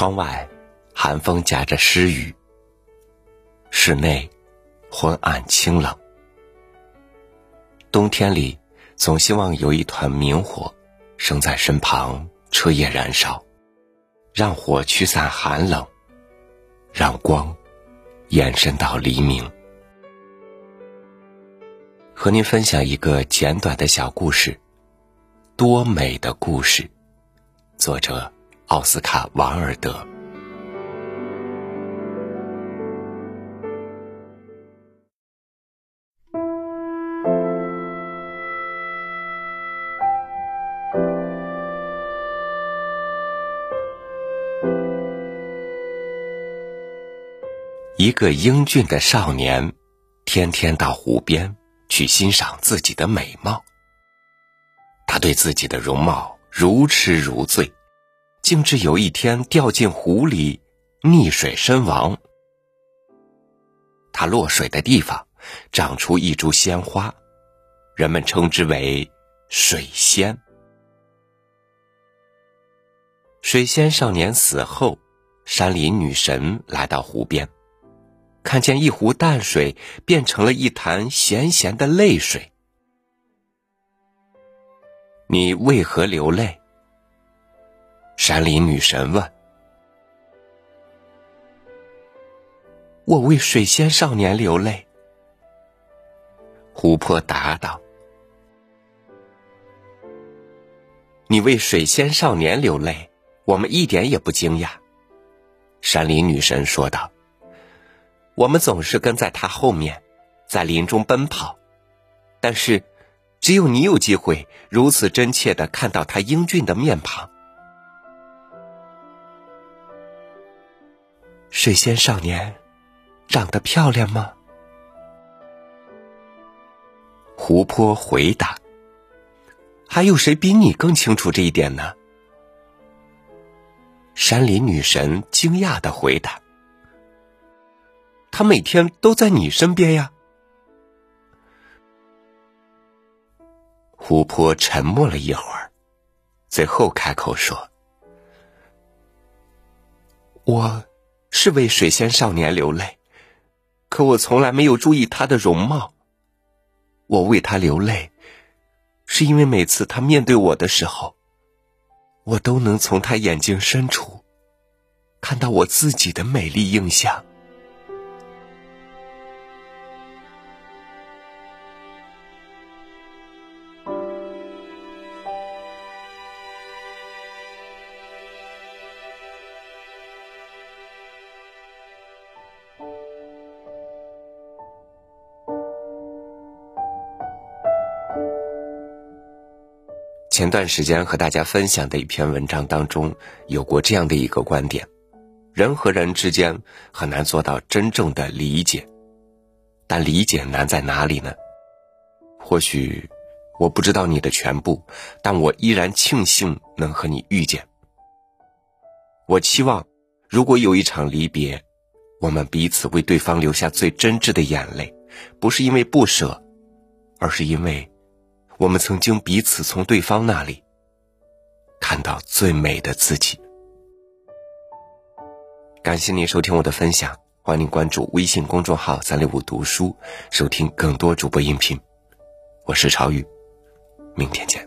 窗外，寒风夹着湿雨。室内，昏暗清冷。冬天里，总希望有一团明火，生在身旁，彻夜燃烧，让火驱散寒冷，让光延伸到黎明。和您分享一个简短的小故事，《多美的故事》，作者奥斯卡·王尔德。一个英俊的少年，天天到湖边去欣赏自己的美貌。他对自己的容貌如痴如醉，竟至有一天掉进湖里，溺水身亡。他落水的地方长出一株鲜花，人们称之为水仙。水仙少年死后，山林女神来到湖边。看见一壶淡水变成了一潭咸咸的泪水，你为何流泪？山林女神问。我为水仙少年流泪。湖泊答道。你为水仙少年流泪，我们一点也不惊讶。山林女神说道。我们总是跟在他后面，在林中奔跑，但是，只有你有机会如此真切的看到他英俊的面庞。水仙少年，长得漂亮吗？湖泊回答：“还有谁比你更清楚这一点呢？”山林女神惊讶的回答。他每天都在你身边呀。湖泊沉默了一会儿，最后开口说：“我是为水仙少年流泪，可我从来没有注意他的容貌。我为他流泪，是因为每次他面对我的时候，我都能从他眼睛深处看到我自己的美丽印象。”前段时间和大家分享的一篇文章当中，有过这样的一个观点：人和人之间很难做到真正的理解，但理解难在哪里呢？或许我不知道你的全部，但我依然庆幸能和你遇见。我期望，如果有一场离别，我们彼此为对方留下最真挚的眼泪，不是因为不舍，而是因为。我们曾经彼此从对方那里看到最美的自己。感谢您收听我的分享，欢迎您关注微信公众号“三六五读书”，收听更多主播音频。我是朝雨，明天见。